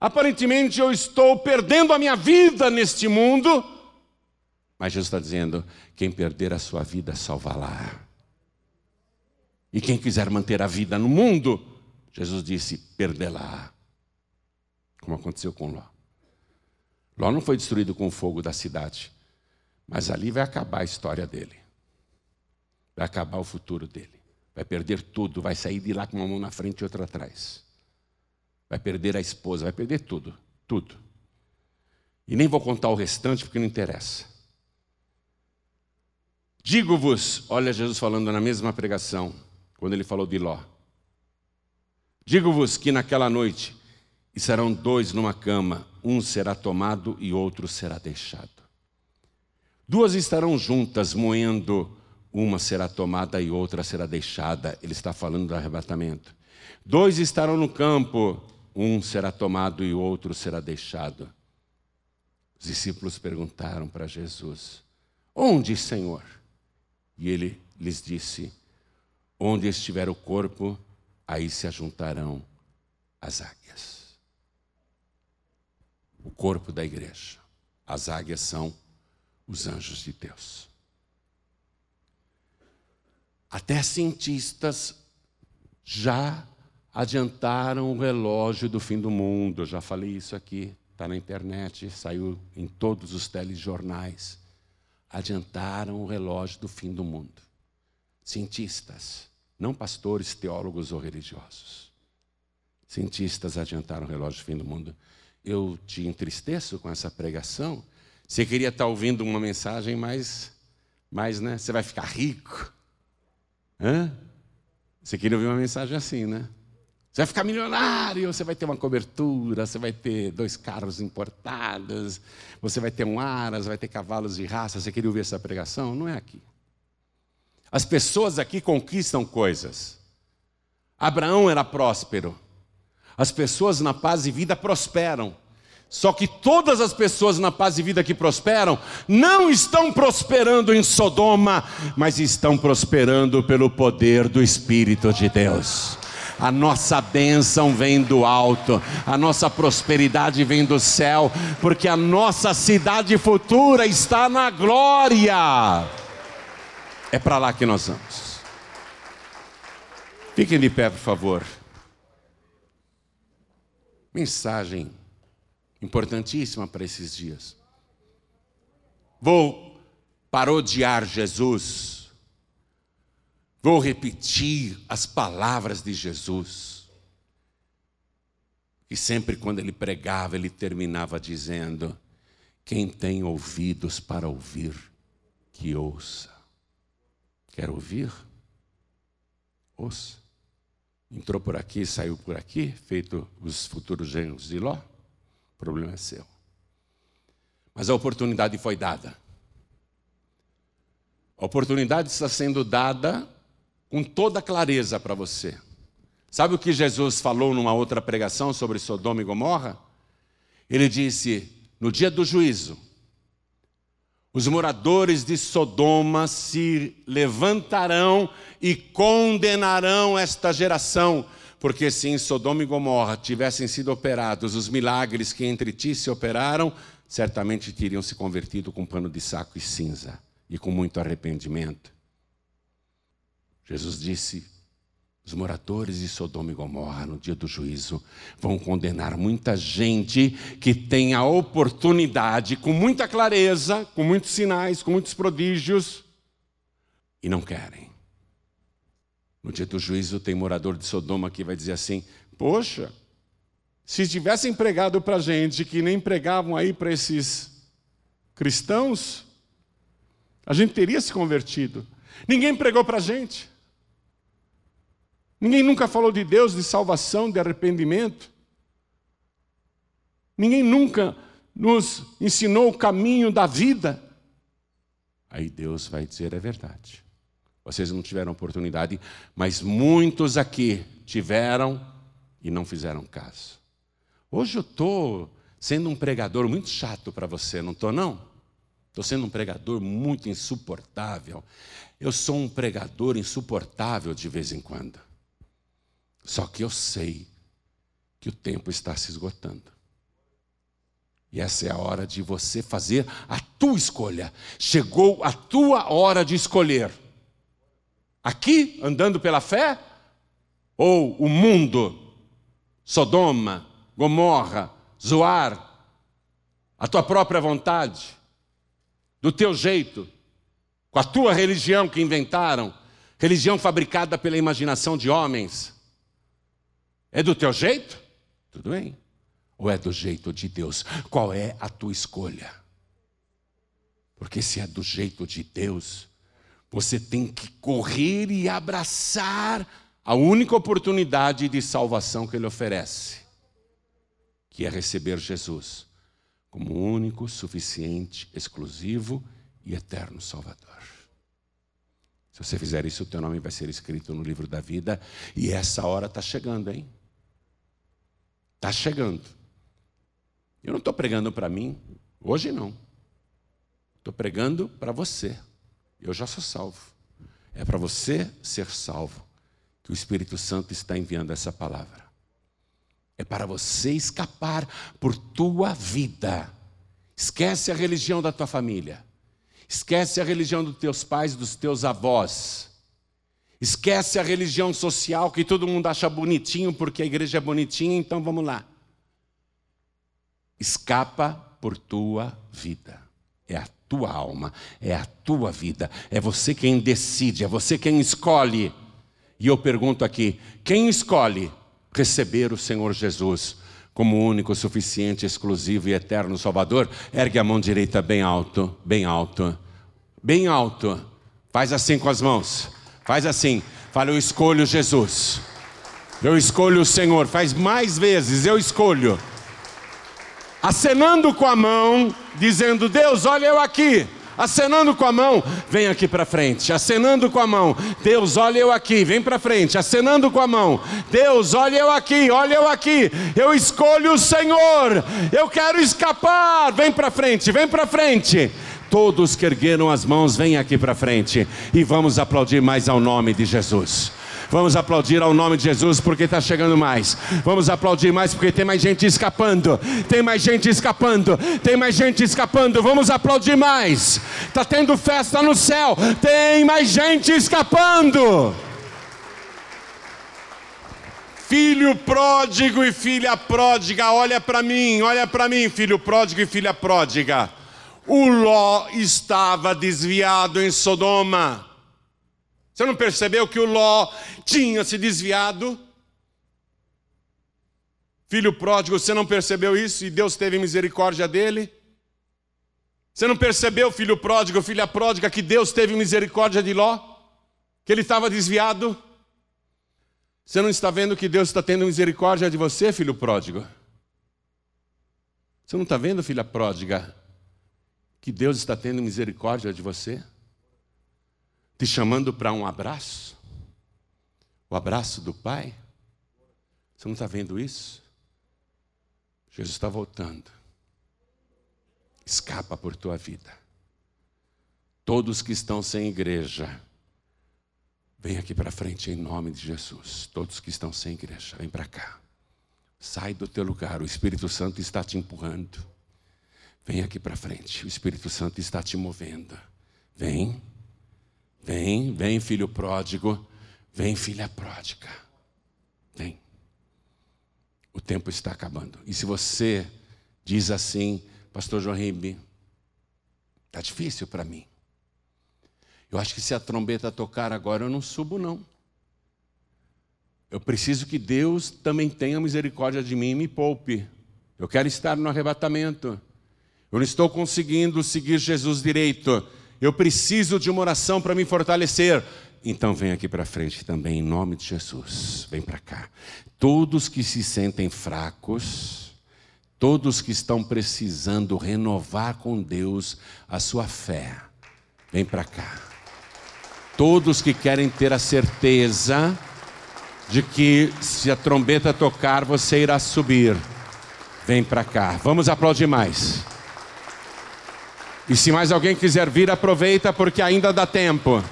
Aparentemente eu estou perdendo a minha vida neste mundo. Mas Jesus está dizendo: quem perder a sua vida, salvá-la. E quem quiser manter a vida no mundo, Jesus disse: perdê-la. Como aconteceu com Ló. Ló não foi destruído com o fogo da cidade, mas ali vai acabar a história dele. Vai acabar o futuro dele. Vai perder tudo, vai sair de lá com uma mão na frente e outra atrás. Vai perder a esposa, vai perder tudo, tudo. E nem vou contar o restante porque não interessa. Digo-vos, olha Jesus falando na mesma pregação, quando ele falou de Ló. Digo-vos que naquela noite e serão dois numa cama, um será tomado e outro será deixado. Duas estarão juntas moendo, uma será tomada e outra será deixada. Ele está falando do arrebatamento. Dois estarão no campo, um será tomado e outro será deixado. Os discípulos perguntaram para Jesus: Onde, Senhor? E ele lhes disse: Onde estiver o corpo, aí se ajuntarão as águias o corpo da igreja. As águias são os anjos de Deus. Até cientistas já adiantaram o relógio do fim do mundo. Eu já falei isso aqui, está na internet, saiu em todos os telejornais. Adiantaram o relógio do fim do mundo. Cientistas, não pastores, teólogos ou religiosos. Cientistas adiantaram o relógio do fim do mundo eu te entristeço com essa pregação. Você queria estar ouvindo uma mensagem mais, Mas, né? Você vai ficar rico. Hã? Você queria ouvir uma mensagem assim, né? Você vai ficar milionário, você vai ter uma cobertura, você vai ter dois carros importados, você vai ter um aras, vai ter cavalos de raça. Você queria ouvir essa pregação? Não é aqui. As pessoas aqui conquistam coisas. Abraão era próspero. As pessoas na paz e vida prosperam. Só que todas as pessoas na paz e vida que prosperam não estão prosperando em Sodoma, mas estão prosperando pelo poder do Espírito de Deus. A nossa bênção vem do alto, a nossa prosperidade vem do céu, porque a nossa cidade futura está na glória. É para lá que nós vamos. Fiquem de pé, por favor. Mensagem importantíssima para esses dias. Vou parodiar Jesus. Vou repetir as palavras de Jesus. E sempre quando ele pregava, ele terminava dizendo: Quem tem ouvidos para ouvir, que ouça. Quer ouvir? Ouça. Entrou por aqui, saiu por aqui, feito os futuros genros de Ló. O problema é seu. Mas a oportunidade foi dada. A oportunidade está sendo dada com toda clareza para você. Sabe o que Jesus falou numa outra pregação sobre Sodoma e Gomorra? Ele disse: no dia do juízo, os moradores de Sodoma se levantarão e condenarão esta geração, porque se em Sodoma e Gomorra tivessem sido operados os milagres que entre ti se operaram, certamente teriam se convertido com pano de saco e cinza e com muito arrependimento. Jesus disse: os moradores de Sodoma e Gomorra, no dia do juízo, vão condenar muita gente que tem a oportunidade, com muita clareza, com muitos sinais, com muitos prodígios, e não querem. No dia do juízo, tem morador de Sodoma que vai dizer assim: Poxa, se tivessem pregado para gente que nem pregavam aí para esses cristãos, a gente teria se convertido. Ninguém pregou para gente. Ninguém nunca falou de Deus, de salvação, de arrependimento. Ninguém nunca nos ensinou o caminho da vida. Aí Deus vai dizer: é verdade. Vocês não tiveram oportunidade, mas muitos aqui tiveram e não fizeram caso. Hoje eu estou sendo um pregador muito chato para você, não estou não? Estou sendo um pregador muito insuportável. Eu sou um pregador insuportável de vez em quando. Só que eu sei que o tempo está se esgotando. E essa é a hora de você fazer a tua escolha. Chegou a tua hora de escolher. Aqui, andando pela fé, ou o mundo, Sodoma, Gomorra, Zoar, a tua própria vontade, do teu jeito, com a tua religião que inventaram, religião fabricada pela imaginação de homens. É do teu jeito? Tudo bem. Ou é do jeito de Deus? Qual é a tua escolha? Porque se é do jeito de Deus, você tem que correr e abraçar a única oportunidade de salvação que Ele oferece, que é receber Jesus como único, suficiente, exclusivo e eterno Salvador. Se você fizer isso, o teu nome vai ser escrito no livro da vida, e essa hora está chegando, hein? Está chegando. Eu não estou pregando para mim, hoje não. Estou pregando para você. Eu já sou salvo. É para você ser salvo que o Espírito Santo está enviando essa palavra. É para você escapar por tua vida. Esquece a religião da tua família. Esquece a religião dos teus pais, dos teus avós. Esquece a religião social que todo mundo acha bonitinho porque a igreja é bonitinha, então vamos lá. Escapa por tua vida. É a tua alma, é a tua vida. É você quem decide, é você quem escolhe. E eu pergunto aqui: quem escolhe receber o Senhor Jesus como único, suficiente, exclusivo e eterno Salvador? Ergue a mão direita bem alto, bem alto bem alto. Faz assim com as mãos. Faz assim. Fala, eu escolho Jesus. Eu escolho o Senhor. Faz mais vezes, eu escolho. Acenando com a mão, dizendo: Deus, olha eu aqui acenando com a mão, vem aqui para frente, acenando com a mão, Deus, olha eu aqui, vem para frente, acenando com a mão, Deus, olha eu aqui, olha eu aqui, eu escolho o Senhor, eu quero escapar, vem para frente, vem para frente. Todos que ergueram as mãos, vem aqui para frente e vamos aplaudir mais ao nome de Jesus. Vamos aplaudir ao nome de Jesus porque está chegando mais. Vamos aplaudir mais porque tem mais gente escapando. Tem mais gente escapando. Tem mais gente escapando. Vamos aplaudir mais. Está tendo festa no céu. Tem mais gente escapando. Filho pródigo e filha pródiga, olha para mim, olha para mim, filho pródigo e filha pródiga. O Ló estava desviado em Sodoma. Você não percebeu que o Ló tinha se desviado? Filho pródigo, você não percebeu isso e Deus teve misericórdia dele? Você não percebeu, filho pródigo, filha pródiga, que Deus teve misericórdia de Ló? Que ele estava desviado? Você não está vendo que Deus está tendo misericórdia de você, filho pródigo? Você não está vendo, filha pródiga, que Deus está tendo misericórdia de você? te chamando para um abraço? O abraço do Pai? Você não está vendo isso? Jesus está voltando. Escapa por tua vida. Todos que estão sem igreja, vem aqui para frente em nome de Jesus. Todos que estão sem igreja, vem para cá. Sai do teu lugar, o Espírito Santo está te empurrando. Vem aqui para frente, o Espírito Santo está te movendo. Vem. Vem, vem, filho pródigo. Vem, filha pródiga. Vem. O tempo está acabando. E se você diz assim, Pastor João Ribe, está difícil para mim. Eu acho que se a trombeta tocar agora, eu não subo, não. Eu preciso que Deus também tenha misericórdia de mim e me poupe. Eu quero estar no arrebatamento. Eu não estou conseguindo seguir Jesus direito. Eu preciso de uma oração para me fortalecer. Então vem aqui para frente também, em nome de Jesus. Vem para cá. Todos que se sentem fracos, todos que estão precisando renovar com Deus a sua fé, vem para cá. Todos que querem ter a certeza de que se a trombeta tocar, você irá subir. Vem para cá. Vamos aplaudir mais. E se mais alguém quiser vir, aproveita porque ainda dá tempo.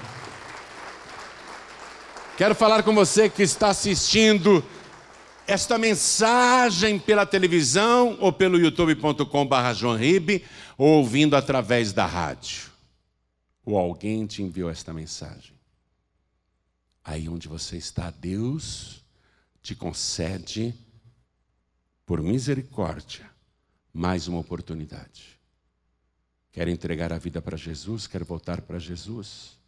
Quero falar com você que está assistindo esta mensagem pela televisão ou pelo youtube.com.br ou ouvindo através da rádio. Ou alguém te enviou esta mensagem. Aí onde você está, Deus te concede, por misericórdia, mais uma oportunidade. Quer entregar a vida para Jesus? Quer voltar para Jesus?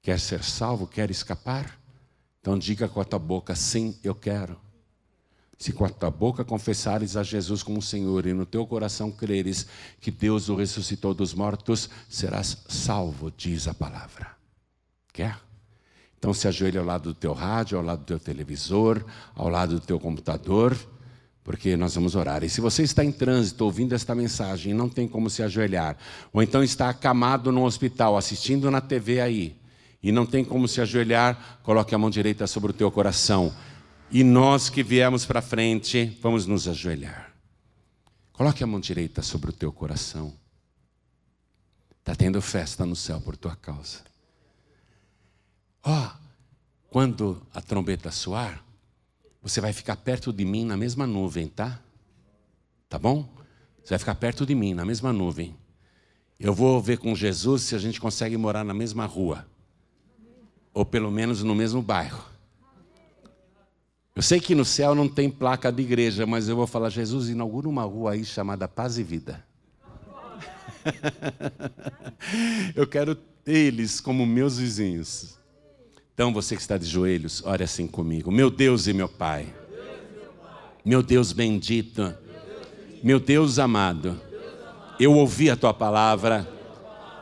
Quer ser salvo? Quer escapar? Então diga com a tua boca: sim, eu quero. Se com a tua boca confessares a Jesus como Senhor e no teu coração creres que Deus o ressuscitou dos mortos, serás salvo, diz a palavra. Quer? Então se ajoelha ao lado do teu rádio, ao lado do teu televisor, ao lado do teu computador porque nós vamos orar. E se você está em trânsito ouvindo esta mensagem e não tem como se ajoelhar, ou então está acamado no hospital assistindo na TV aí, e não tem como se ajoelhar, coloque a mão direita sobre o teu coração. E nós que viemos para frente, vamos nos ajoelhar. Coloque a mão direita sobre o teu coração. Está tendo festa no céu por tua causa. Ó, oh, quando a trombeta soar, você vai ficar perto de mim na mesma nuvem, tá? Tá bom? Você vai ficar perto de mim na mesma nuvem. Eu vou ver com Jesus se a gente consegue morar na mesma rua. Ou pelo menos no mesmo bairro. Eu sei que no céu não tem placa de igreja, mas eu vou falar: Jesus, inaugura uma rua aí chamada Paz e Vida. eu quero eles como meus vizinhos. Então você que está de joelhos, ore assim comigo. Meu Deus e meu Pai. Meu Deus bendito. Meu Deus amado. Eu ouvi a tua palavra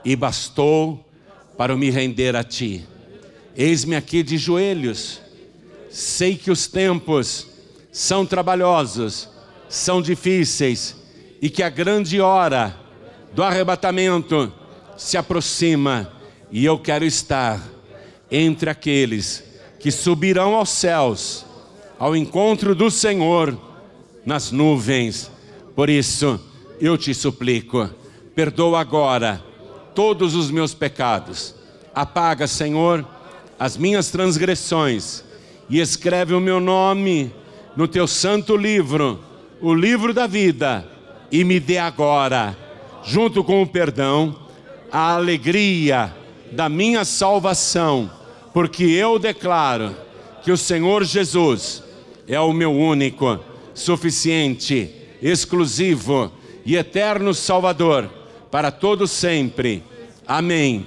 e bastou para me render a ti. Eis-me aqui de joelhos. Sei que os tempos são trabalhosos, são difíceis e que a grande hora do arrebatamento se aproxima e eu quero estar entre aqueles que subirão aos céus ao encontro do Senhor nas nuvens. Por isso, eu te suplico, perdoa agora todos os meus pecados. Apaga, Senhor, as minhas transgressões e escreve o meu nome no teu santo livro, o livro da vida, e me dê agora, junto com o perdão, a alegria da minha salvação, porque eu declaro que o Senhor Jesus é o meu único, suficiente, exclusivo e eterno Salvador para todo sempre. Amém.